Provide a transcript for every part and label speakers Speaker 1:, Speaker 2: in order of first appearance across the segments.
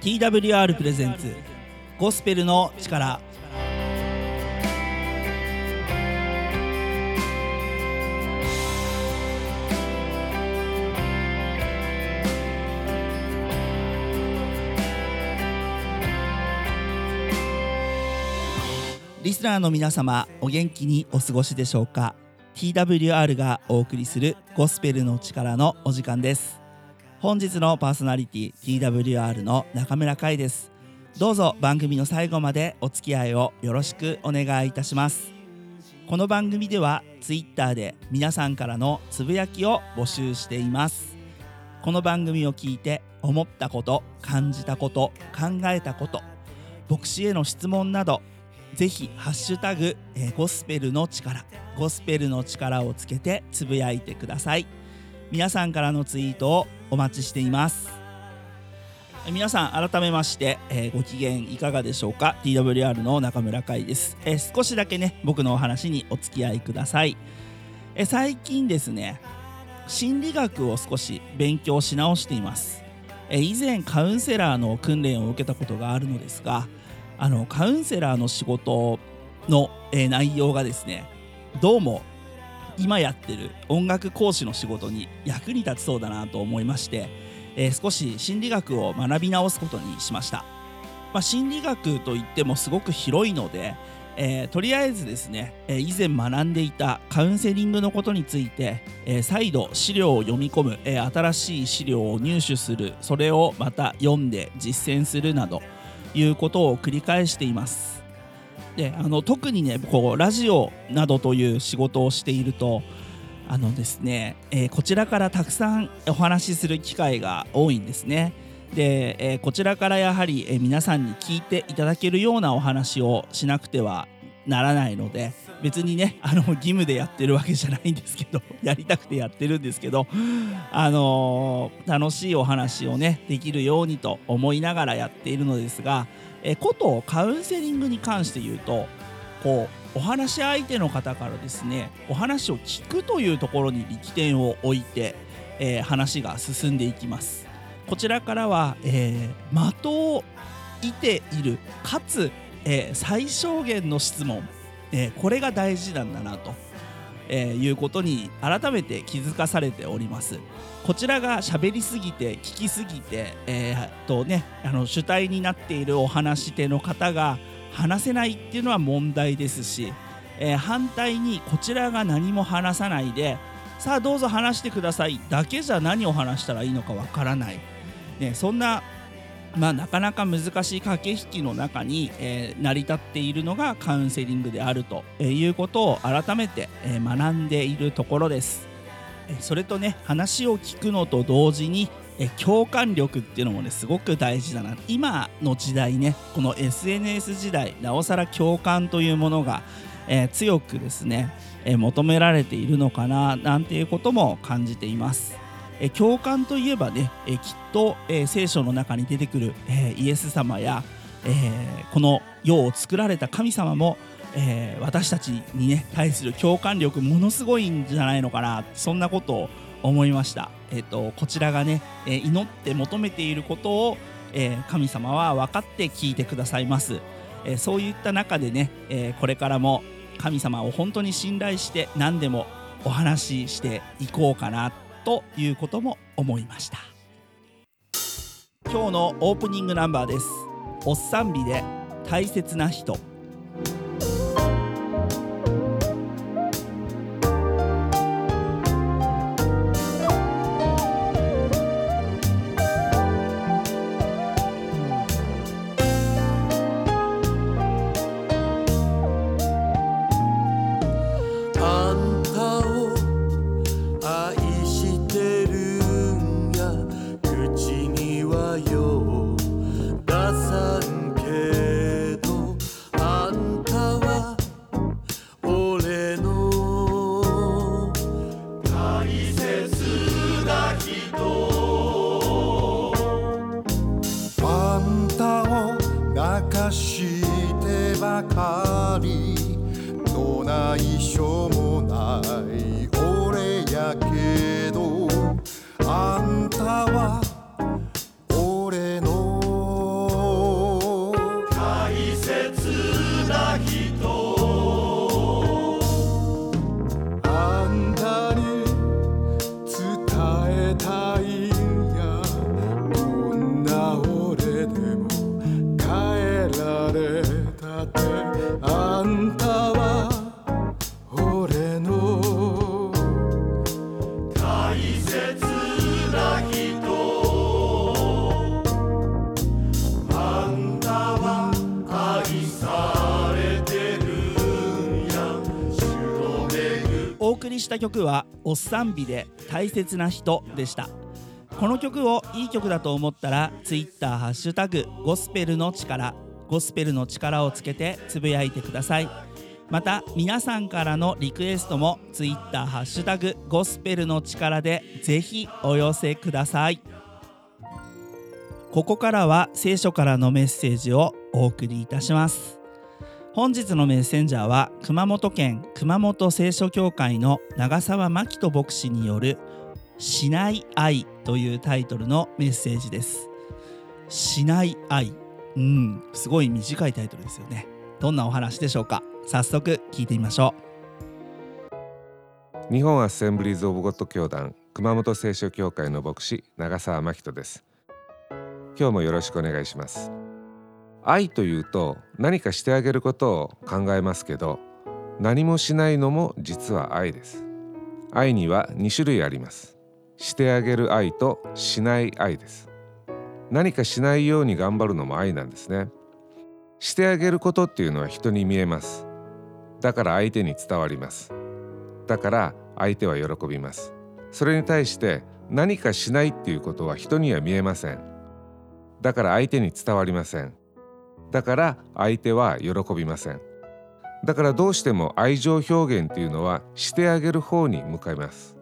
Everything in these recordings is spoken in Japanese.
Speaker 1: TWR プレゼンツゴスペルの力。リスナーの皆様お元気にお過ごしでしょうか？TWR がお送りするゴスペルの力のお時間です。本日のパーソナリティ TWR の中村海です。どうぞ番組の最後までお付き合いをよろしくお願いいたします。この番組では Twitter で皆さんからのつぶやきを募集しています。この番組を聞いて思ったこと感じたこと考えたこと牧師への質問などぜひハッシュタグ、えー、ゴスペルの力ゴスペルの力をつけてつぶやいてください。皆さんからのツイートをお待ちしています。皆さん改めまして、えー、ご機嫌いかがでしょうか？TWR の中村海です、えー、少しだけね僕のお話にお付き合いください、えー、最近ですね心理学を少し勉強し直しています、え以前カウンセラーの訓練を受けたことがあるのですがあのカウンセラーの仕事の、えー、内容がですねどうも今やってる音楽講師の仕事に役に立ちそうだなと思いまして、えー、少し心理学を学び直すことにしました、まあ、心理学といってもすごく広いので、えー、とりあえずですね、え以前学んでいたカウンセリングのことについて、え再度資料を読み込む、え新しい資料を入手するそれをまた読んで実践するなどいうことを繰り返しています。であの特にねこうラジオなどという仕事をしているとあのですね、えー、こちらからたくさんお話しする機会が多いんですね。で、えー、こちらからやはり、えー、皆さんに聞いていただけるようなお話をしなくてはならないので別にねあの義務でやってるわけじゃないんですけど やりたくてやってるんですけどあのー、楽しいお話をねできるようにと思いながらやっているのですが、え、ことカウンセリングに関して言うとこうお話し相手の方からですねお話を聞くというところに力点を置いて、えー、話が進んでいきます。こちらからは、えー、的を射ているかつ、えー、最小限の質問、えー、これが大事なんだなと、えー、いうことに改めて気づかされております。こちらが喋りすぎて聞きすぎて、えー、とねあの主体になっているお話し手の方が話せないっていうのは問題ですし、えー、反対にこちらが何も話さないでさあどうぞ話してくださいだけじゃ何を話したらいいのかわからない、ね、そんな、まあ、なかなか難しい駆け引きの中に、えー、成り立っているのがカウンセリングであるということを改めて、えー、学んでいるところです。それとね話を聞くのと同時にえ共感力っていうのもねすごく大事だな今の時代ねこの SNS 時代なおさら共感というものが、え、強くですね、え、求められているのかななんていうことも感じています。え共感といえばね、えきっと、え聖書の中に出てくる、えイエス様や、えこの世を作られた神様も、え私たちにね対する共感力ものすごいんじゃないのかなそんなことを思いました。えーと、こちらがね、え、祈って求めていることを、え、神様は分かって聞いてくださいます、え、そういった中でね、えこれからも神様を本当に信頼して何でもお話ししていこうかなということも思いました。今日のオープニングナンバーです。おっさん美で大切な人。
Speaker 2: お送
Speaker 1: りした曲は「おっさん美で大切な人」でした。この曲をいい曲だと思ったらツイッターハッシュタグゴスペルの力ゴスペルの力をつけてつぶやいてください。また皆さんからのリクエストも Twitter ハッシュタグゴスペルの力でぜひお寄せください。ここからは聖書からのメッセージをお送りいたします。本日のメッセンジャーは熊本県熊本聖書協会の長澤真紀人牧師による「しない愛」というタイトルのメッセージです。しない愛。うんすごい短いタイトルですよね。どんなお話でしょうか？早速聞いてみましょ
Speaker 2: う。日本アッセンブリーズ・オブ・ゴッド教団熊本聖書協会の牧師長澤真人です。今日もよろしくお願いします。愛というと何かしてあげることを考えますけど何もしないのも実は愛です。愛には2種類あります。してあげる愛としない愛です。何かしないように頑張るのも愛なんですね。してあげることっていうのは人に見えます。だから相手に伝わります。だから相手は喜びます。それに対して何かしないっていうことは人には見えません。だから相手に伝わりません。だから相手は喜びません。だからどうしても愛情表現っていうのはしてあげる方に向かいます。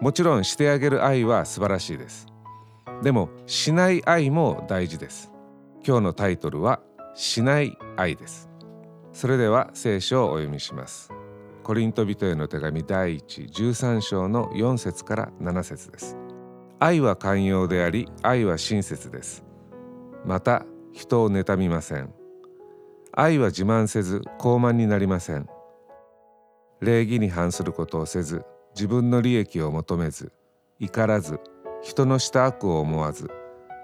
Speaker 2: もちろんしてあげる愛は素晴らしいです。でもしない愛も大事です。今日のタイトルはしない愛です。それでは聖書をお読みします。コリント人への手紙第113章の4節から7節です。愛は寛容であり愛は親切です。また人を妬みません。愛は自慢せず傲慢になりません。礼儀に反することをせず自分の利益を求めず怒らず人のした悪を思わず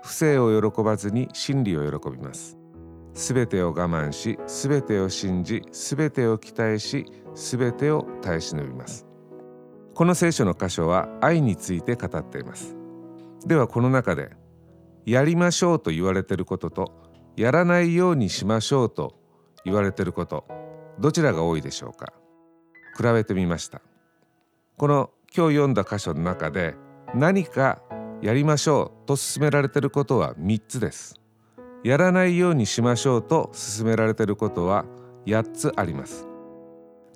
Speaker 2: 不正を喜ばずに真理を喜びます。すべてを我慢しすべてを信じすべてを期待しすべてを耐え忍びます。この聖書の箇所は愛について語っています。ではこの中でやりましょうと言われていることとやらないようにしましょうと言われていることどちらが多いでしょうか。比べてみました。この今日読んだ箇所の中で何かやりましょうと勧められていることは3つです。やらないようにしましょうと勧められていることは8つあります。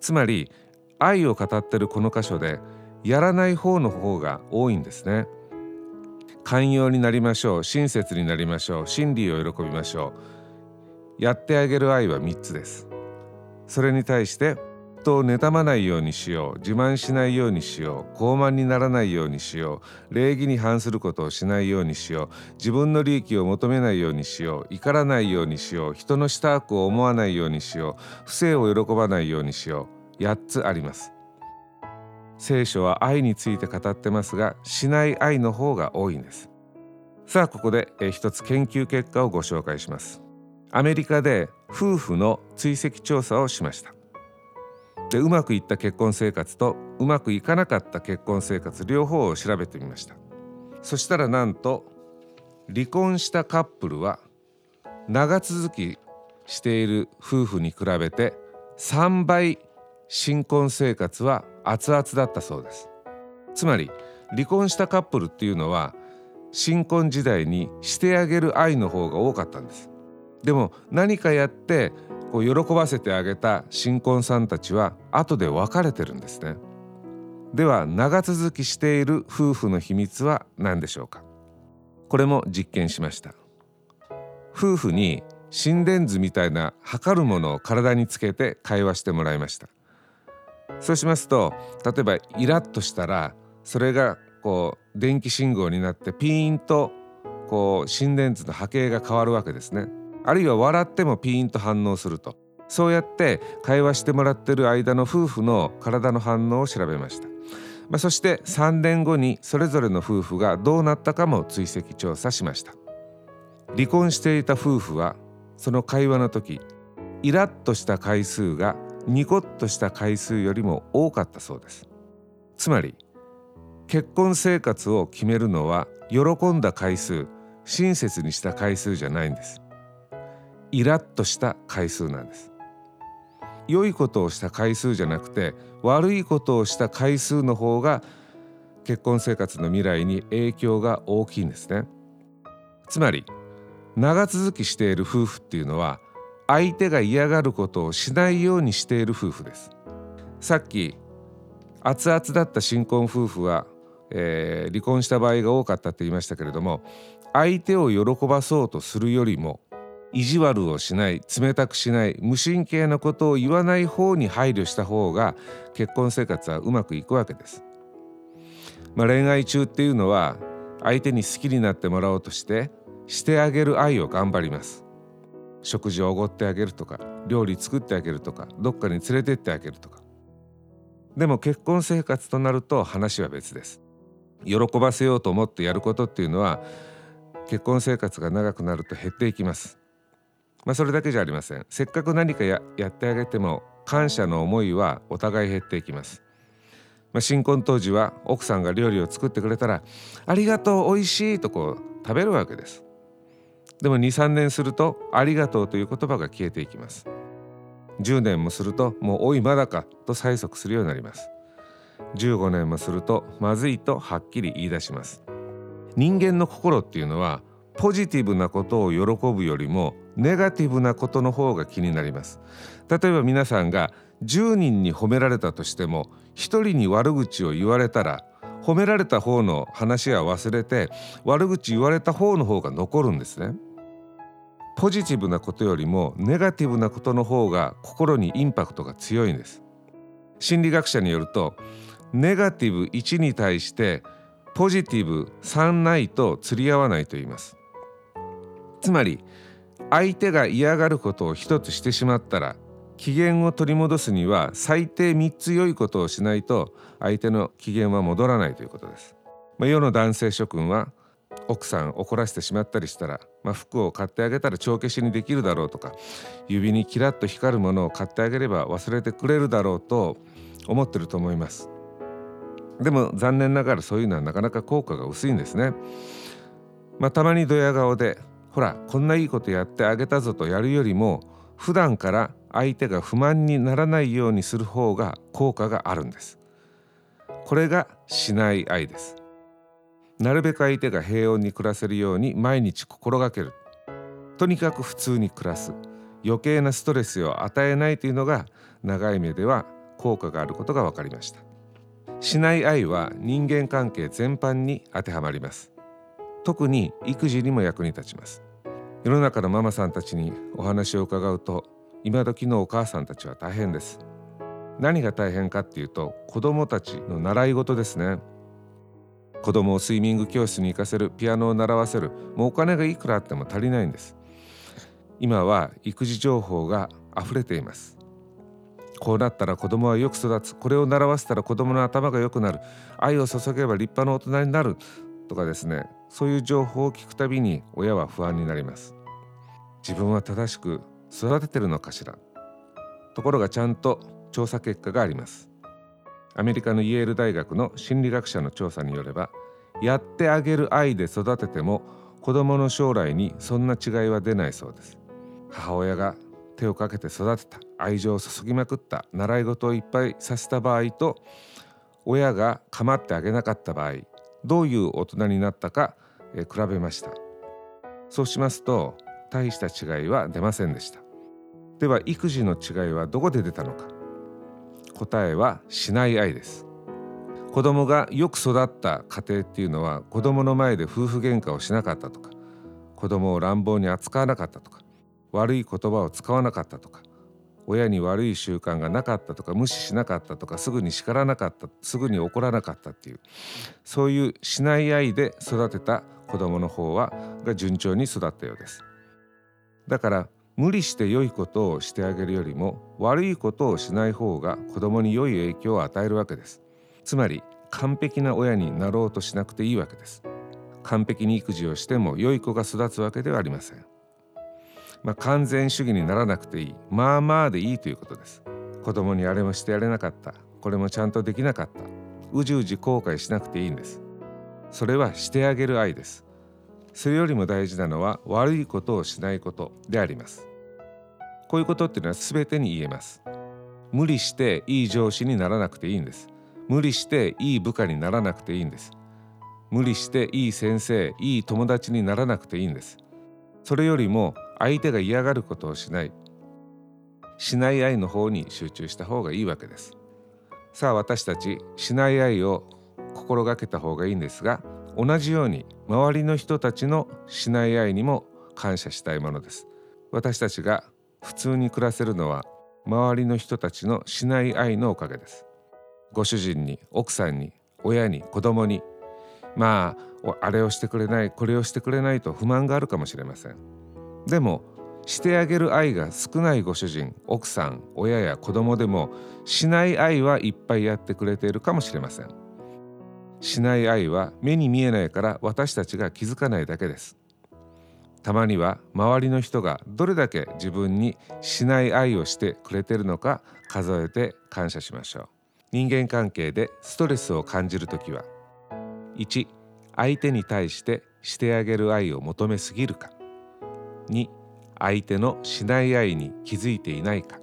Speaker 2: つまり愛を語っているこの箇所でやらない方の方が多いんですね。寛容になりましょう親切になりましょう真理を喜びましょう。やってあげる愛は3つです。それに対して人を妬まないようにしよう自慢しないようにしよう傲慢にならないようにしよう礼儀に反することをしないようにしよう自分の利益を求めないようにしよう怒らないようにしよう人のした悪を思わないようにしよう不正を喜ばないようにしよう8つあります。聖書は愛について語ってますがしない愛の方が多いんです。さあここで一つ研究結果をご紹介します。アメリカで夫婦の追跡調査をしました。でうまくいった結婚生活とうまくいかなかった結婚生活両方を調べてみました。そしたらなんと離婚したカップルは長続きしている夫婦に比べて3倍新婚生活は熱々だったそうです。つまり離婚したカップルっていうのは新婚時代にしてあげる愛の方が多かったんです。でも何かやってこう喜ばせてあげた新婚さんたちは後で別れてるんですね。では長続きしている夫婦の秘密は何でしょうか？これも実験しました。夫婦に心電図みたいな測るものを体につけて会話してもらいました。そうしますと例えばイラッとしたらそれがこう電気信号になってピーンとこう心電図の波形が変わるわけですね。あるいは笑ってもピーンと反応すると。そうやって会話してもらってる間の夫婦の体の反応を調べました、まあ、そして3年後にそれぞれの夫婦がどうなったかも追跡調査しました。離婚していた夫婦はその会話の時イラッとした回数がニコッとした回数よりも多かったそうです。つまり結婚生活を決めるのは喜んだ回数親切にした回数じゃないんです。イラッとした回数なんです。良いことをした回数じゃなくて悪いことをした回数の方が結婚生活の未来に影響が大きいんですね。つまり長続きしている夫婦っていうのは相手が嫌がることをしないようにしている夫婦です。さっき熱々だった新婚夫婦は、えー、離婚した場合が多かったって言いましたけれども相手を喜ばそうとするよりも意地悪をしない冷たくしない無神経なことを言わない方に配慮した方が結婚生活はうまくいくわけです。まあ、恋愛中っていうのは相手に好きになってもらおうとしてしてあげる愛を頑張ります。食事をおごってあげるとか料理作ってあげるとかどっかに連れてってあげるとかでも結婚生活となると話は別です喜ばせようと思ってやることっていうのは結婚生活が長くなると減っていきますまあ、それだけじゃありません。せっかく何かややってあげても感謝の思いはお互い減っていきます、まあ、新婚当時は奥さんが料理を作ってくれたら「ありがとう美味しい」とこう食べるわけです。でも23年すると「ありがとう」という言葉が消えていきます。10年もするともう「おいまだか」と催促するようになります。15年もすると「まずい」とはっきり言い出します。人間の心っていうのはポジティブなことを喜ぶよりもネガティブなことの方が気になります。例えば皆さんが10人に褒められたとしても1人に悪口を言われたら褒められた方の話は忘れて悪口言われた方の方が残るんですね。ポジティブなことよりもネガティブなことの方が心にインパクトが強いんです。心理学者によるとネガティブ1に対してポジティブ3ないと釣り合わないと言います。つまり相手が嫌がることを一つしてしまったら機嫌を取り戻すには最低3つ良いことをしないと相手の機嫌は戻らないということです。まあ、世の男性諸君は奥さん怒らせてしまったりしたら、まあ、服を買ってあげたら帳消しにできるだろうとか指にキラッと光るものを買ってあげれば忘れてくれるだろうと思ってると思いますでも残念ながらそういうのはなかなか効果が薄いんですねまあ、たまにドヤ顔でほらこんないいことやってあげたぞとやるよりも普段から相手が不満にならないようにする方が効果があるんです。これがしない愛です。なるべく相手が平穏に暮らせるように毎日心がける。とにかく普通に暮らす。余計なストレスを与えないというのが長い目では効果があることが分かりました。しない愛は人間関係全般に当てはまります。特に育児にも役に立ちます。世の中のママさんたちにお話を伺うと今時のお母さんたちは大変です。何が大変かっていうと子供たちの習い事ですね。子供をスイミング教室に行かせるピアノを習わせるもうお金がいくらあっても足りないんです。今は育児情報が溢れています。こうなったら子供はよく育つ。これを習わせたら子供の頭が良くなる。愛を注げば立派な大人になる。とかですね。そういう情報を聞くたびに親は不安になります。自分は正しく育ててるのかしら。ところがちゃんと調査結果があります。アメリカのイェール大学の心理学者の調査によればやってあげる愛で育てても子供の将来にそんな違いは出ないそうです。母親が手をかけて育てた愛情を注ぎまくった習い事をいっぱいさせた場合と親が構ってあげなかった場合どういう大人になったか、比べました。そうしますと大した違いは出ませんでした。では育児の違いはどこで出たのか。答えはしない愛です。子供がよく育った家庭っていうのは子供の前で夫婦喧嘩をしなかったとか子供を乱暴に扱わなかったとか悪い言葉を使わなかったとか親に悪い習慣がなかったとか無視しなかったとかすぐに叱らなかったすぐに怒らなかったっていうそういうしない愛で育てた子供の方はが順調に育ったようです。だから無理して良いことをしてあげるよりも悪いことをしない方が子供に良い影響を与えるわけです。つまり完璧な親になろうとしなくていいわけです。完璧に育児をしても良い子が育つわけではありません。まあ、完全主義にならなくていい。まあまあでいいということです。子供にあれもしてやれなかった。これもちゃんとできなかった。うじうじ後悔しなくていいんです。それはしてあげる愛です。それよりも大事なのは悪いことをしないことであります。こういうことっていうのは全てに言えます。無理していい上司にならなくていいんです。無理していい部下にならなくていいんです。無理していい先生いい友達にならなくていいんです。それよりも相手が嫌がることをしない。しない愛の方に集中した方がいいわけです。さあ私たちしない愛を心がけた方がいいんですが同じように周りの人たちのしない愛にも感謝したいものです。私たちが普通に暮らせるのは周りの人たちのしない愛のおかげです。ご主人に奥さんに親に子供に。まああれをしてくれないこれをしてくれないと不満があるかもしれません。でもしてあげる愛が少ないご主人奥さん親や子供でもしない愛はいっぱいやってくれているかもしれません。しない愛は目に見えないから私たちが気づかないだけです。たまには周りの人がどれだけ自分にしない愛をしてくれてるのか数えて感謝しましょう。人間関係でストレスを感じるときは1相手に対してしてあげる愛を求めすぎるか。2相手のしない愛に気づいていないか。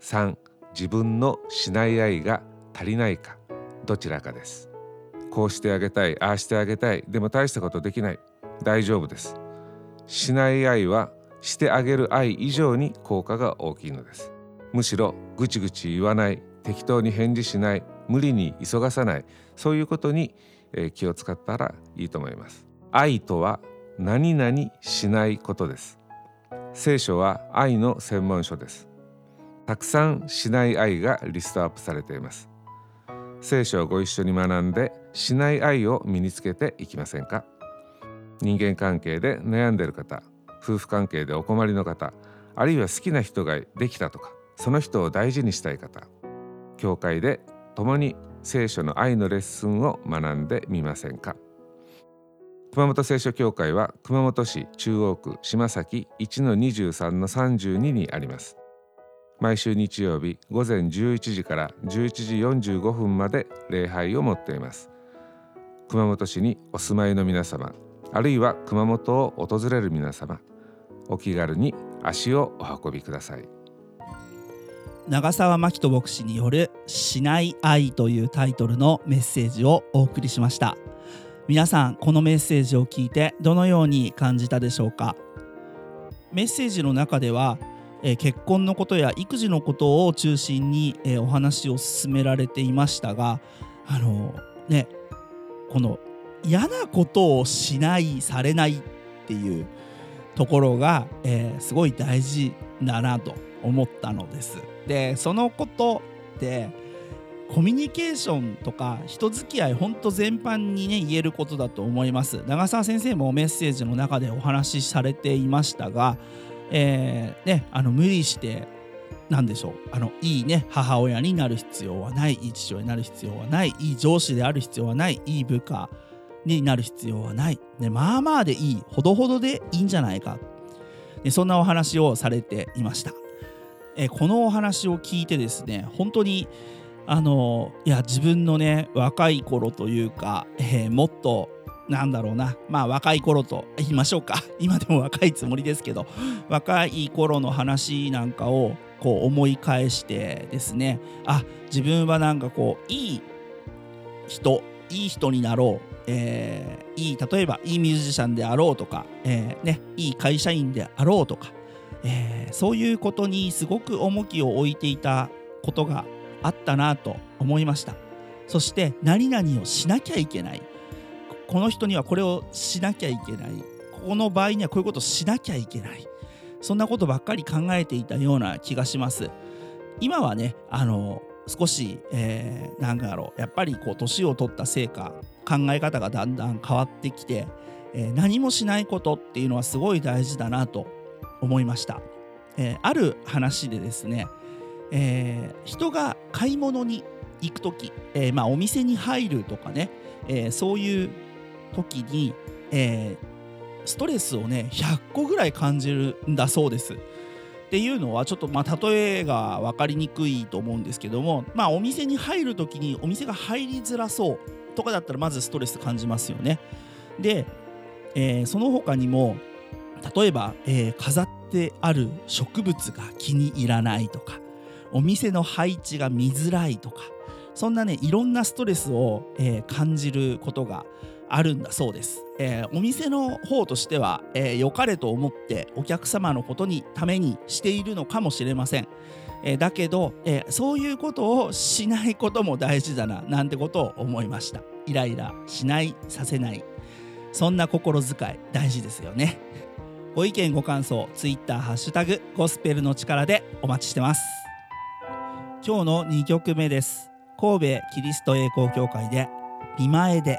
Speaker 2: 3自分のしない愛が足りないか。どちらかです。こうしてあげたいああしてあげたい。でも大したことできない。大丈夫です。しない愛はしてあげる愛以上に効果が大きいのです。むしろぐちぐち言わない。適当に返事しない。無理に急がさない。そういうことに気を使ったらいいと思います。愛とは何々しないことです。聖書は愛の専門書です。たくさんしない愛がリストアップされています。聖書をご一緒に学んでしない愛を身につけていきませんか？人間関係で悩んでいる方夫婦関係でお困りの方あるいは好きな人ができたとかその人を大事にしたい方教会で共に聖書の愛のレッスンを学んでみませんか？熊本聖書協会は熊本市中央区島崎1-23-32にあります。毎週日曜日午前11時から11時45分まで礼拝を持っています。熊本市にお住まいの皆様あるいは熊本を訪れる皆様お気軽に足をお運びください。
Speaker 1: 長澤真人牧師による「しない愛」というタイトルのメッセージをお送りしました。皆さんこのメッセージを聞いてどのように感じたでしょうか？メッセージの中では、結婚のことや育児のことを中心に、お話を進められていましたがあの、ねこの嫌なことをしないされないっていうところが、えー、すごい大事だなと思ったのです。でそのことってコミュニケーションとか人付き合いほんと全般にね言えることだと思います。長澤先生もメッセージの中でお話しされていましたが、えー、ね、あの無理して何でしょうあのいいね母親になる必要はないいい父親になる必要はないいい上司である必要はないいい部下になる必要はない、ね、まあまあでいいほどほどでいいんじゃないか、ね、そんなお話をされていました。えこのお話を聞いてですね本当にあのいや自分のね若い頃というか、えー、もっとなんだろうなまあ若い頃と言いましょうか。今でも若いつもりですけど若い頃の話なんかをこう思い返してですね。あ自分はなんかこういい人いい人になろう、えー、いい例えばいいミュージシャンであろうとか、えーね、いい会社員であろうとか。え、そういうことにすごく重きを置いていたことがあったなと思いました。そして何々をしなきゃいけない。この人にはこれをしなきゃいけない。ここの場合にはこういうことをしなきゃいけない。そんなことばっかり考えていたような気がします。今はねあの少し、えー、なんだろう。やっぱりこう年を取ったせいか考え方がだんだん変わってきて、えー、何もしないことっていうのはすごい大事だなと思いました、えー、ある話でですね、えー、人が買い物に行く時、えー、まあ、お店に入るとかね、えそういう時に、えストレスをね100個ぐらい感じるんだそうです。っていうのはちょっとまあ例えが分かりにくいと思うんですけどもまあお店に入る時にお店が入りづらそうとかだったらまずストレス感じますよね。で、えー、その他にも例えば、えー、飾ってある植物が気に入らないとかお店の配置が見づらいとかそんなねいろんなストレスを、えー感じることがあるんだそうです、えーお店の方としては、えー良かれと思ってお客様のことにためにしているのかもしれません、えーだけど、えーそういうことをしないことも大事だななんてことを思いました。イライラしないさせない。そんな心遣い大事ですよね。ご意見ご感想ツイッターハッシュタグゴスペルの力でお待ちしてます。今日の2曲目です。神戸キリスト栄光教会で見前で。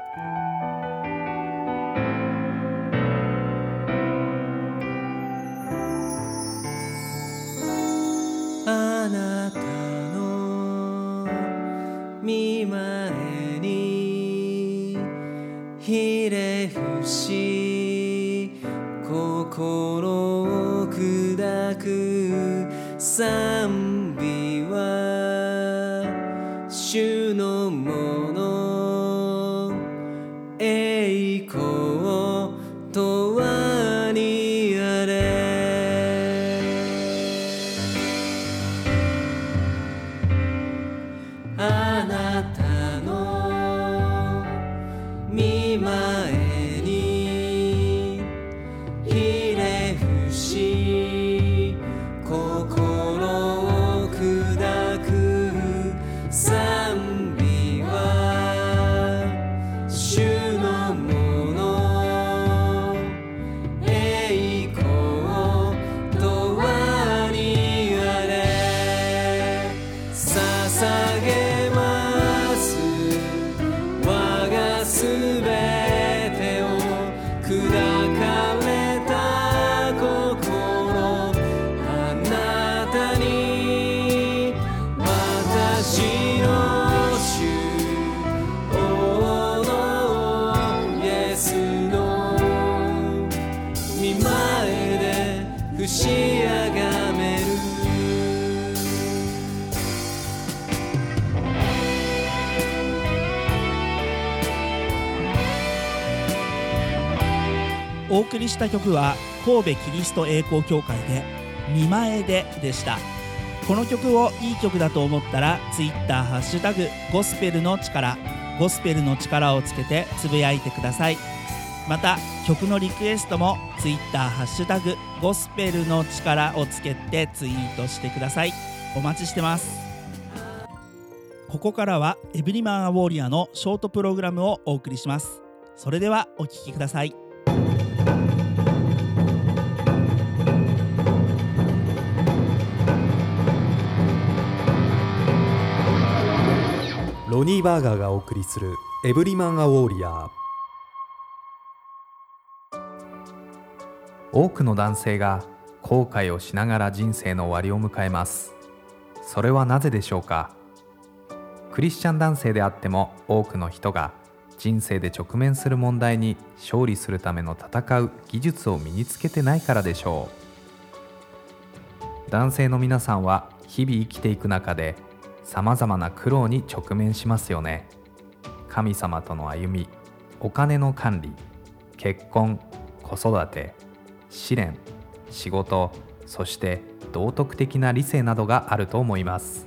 Speaker 1: お送りした曲は神戸キリスト栄光協会で「見前で」でした。この曲をいい曲だと思ったら Twitter ハッシュタグゴスペルの力ゴスペルの力をつけてつぶやいてください。また曲のリクエストも Twitter ハッシュタグゴスペルの力をつけてツイートしてください。お待ちしてます。ここからはエブリマンアウォーリアのショートプログラムをお送りします。それではお聴きください。
Speaker 3: ー・バーガーがお送りする「エブリマン・ア・ウォーリアー。
Speaker 4: 多くの男性が後悔をしながら人生の終わりを迎えます。それはなぜでしょうか？クリスチャン男性であっても多くの人が人生で直面する問題に勝利するための戦う技術を身につけてないからでしょう。男性の皆さんは日々生きていく中でさまざまな苦労に直面しますよね。神様との歩みお金の管理結婚子育て試練仕事そして道徳的な理性などがあると思います。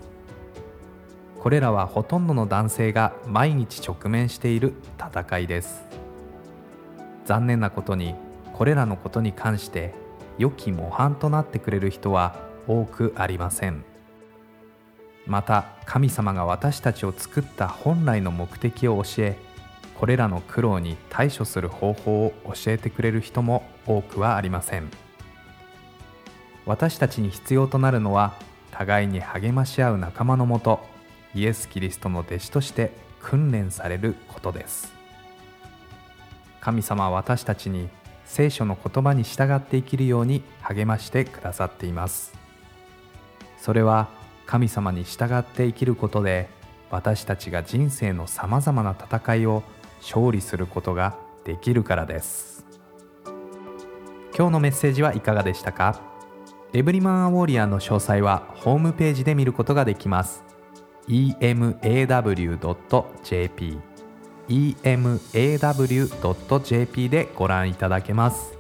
Speaker 4: これらはほとんどの男性が毎日直面している戦いです。残念なことにこれらのことに関して良き模範となってくれる人は多くありません。また神様が私たちを作った本来の目的を教えこれらの苦労に対処する方法を教えてくれる人も多くはありません。私たちに必要となるのは互いに励まし合う仲間のもとイエス・キリストの弟子として訓練されることです。神様は私たちに聖書の言葉に従って生きるように励ましてくださっています。それは神様に従って生きることで私たちが人生のさまざまな戦いを勝利することができるからです。今日のメッセージはいかがでしたか？エブリマンアウォリアーの詳細はホームページで見ることができます。Emaw.jp emaw.jp でご覧いただけます。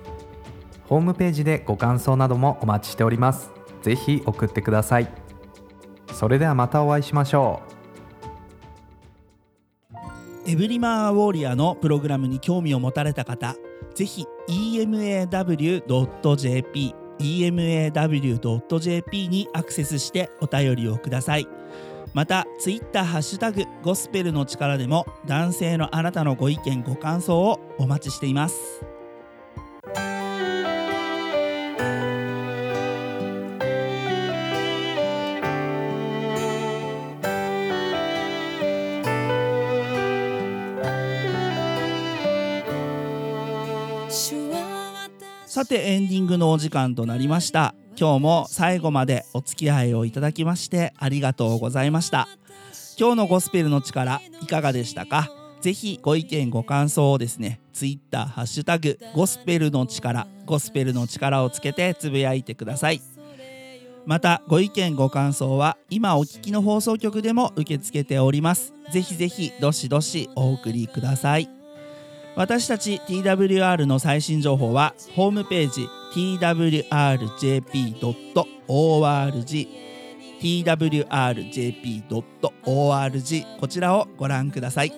Speaker 4: ホームページでご感想などもお待ちしております。ぜひ送ってください。それではまたお会いしましょう。
Speaker 1: エブリマンアウォーリアのプログラムに興味を持たれた方ぜひ emaw.jp emaw.jp にアクセスしてお便りをください。またツイッターハッシュタグゴスペルの力でも男性のあなたのご意見ご感想をお待ちしています。てエンディングのお時間となりました。今日も最後までお付き合いをいただきましてありがとうございました。今日のゴスペルの力いかがでしたか？ぜひご意見ご感想をですねツイッターハッシュタグゴスペルの力ゴスペルの力をつけてつぶやいてください。またご意見ご感想は今お聞きの放送局でも受け付けております。ぜひぜひどしどしお送りください。私たち TWR の最新情報はホームページ twrjp.org twrjp.org こちらをご覧ください。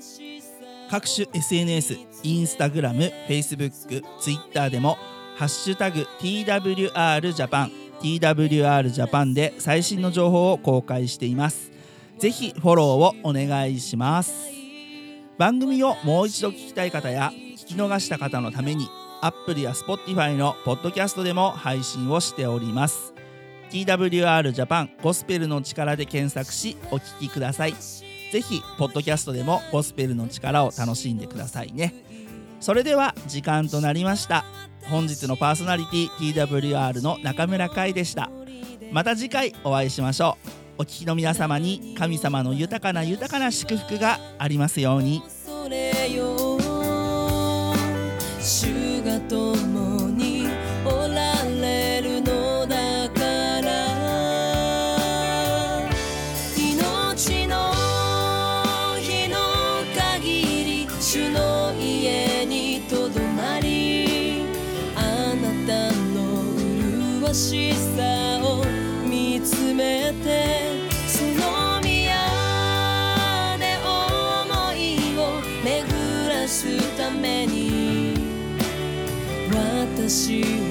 Speaker 1: 各種 SNS インスタグラム、Facebook、Twitter でもハッシュタグ TWRJAPAN TWRJAPAN で最新の情報を公開しています。ぜひフォローをお願いします。番組をもう一度聞きたい方や聞き逃した方のために Apple や Spotify のポッドキャストでも配信をしております。TWR ジャパンゴスペルの力で検索しお聞きください。ぜひポッドキャストでもゴスペルの力を楽しんでくださいね。それでは時間となりました。本日のパーソナリティ TWR の中村海でした。また次回お会いしましょう。お聞きの皆様に神様の豊かな豊かな祝福がありますように。
Speaker 5: それよ主が共におられるのだから。命の日の限り主の家にとどまりあなたの麗しさ私は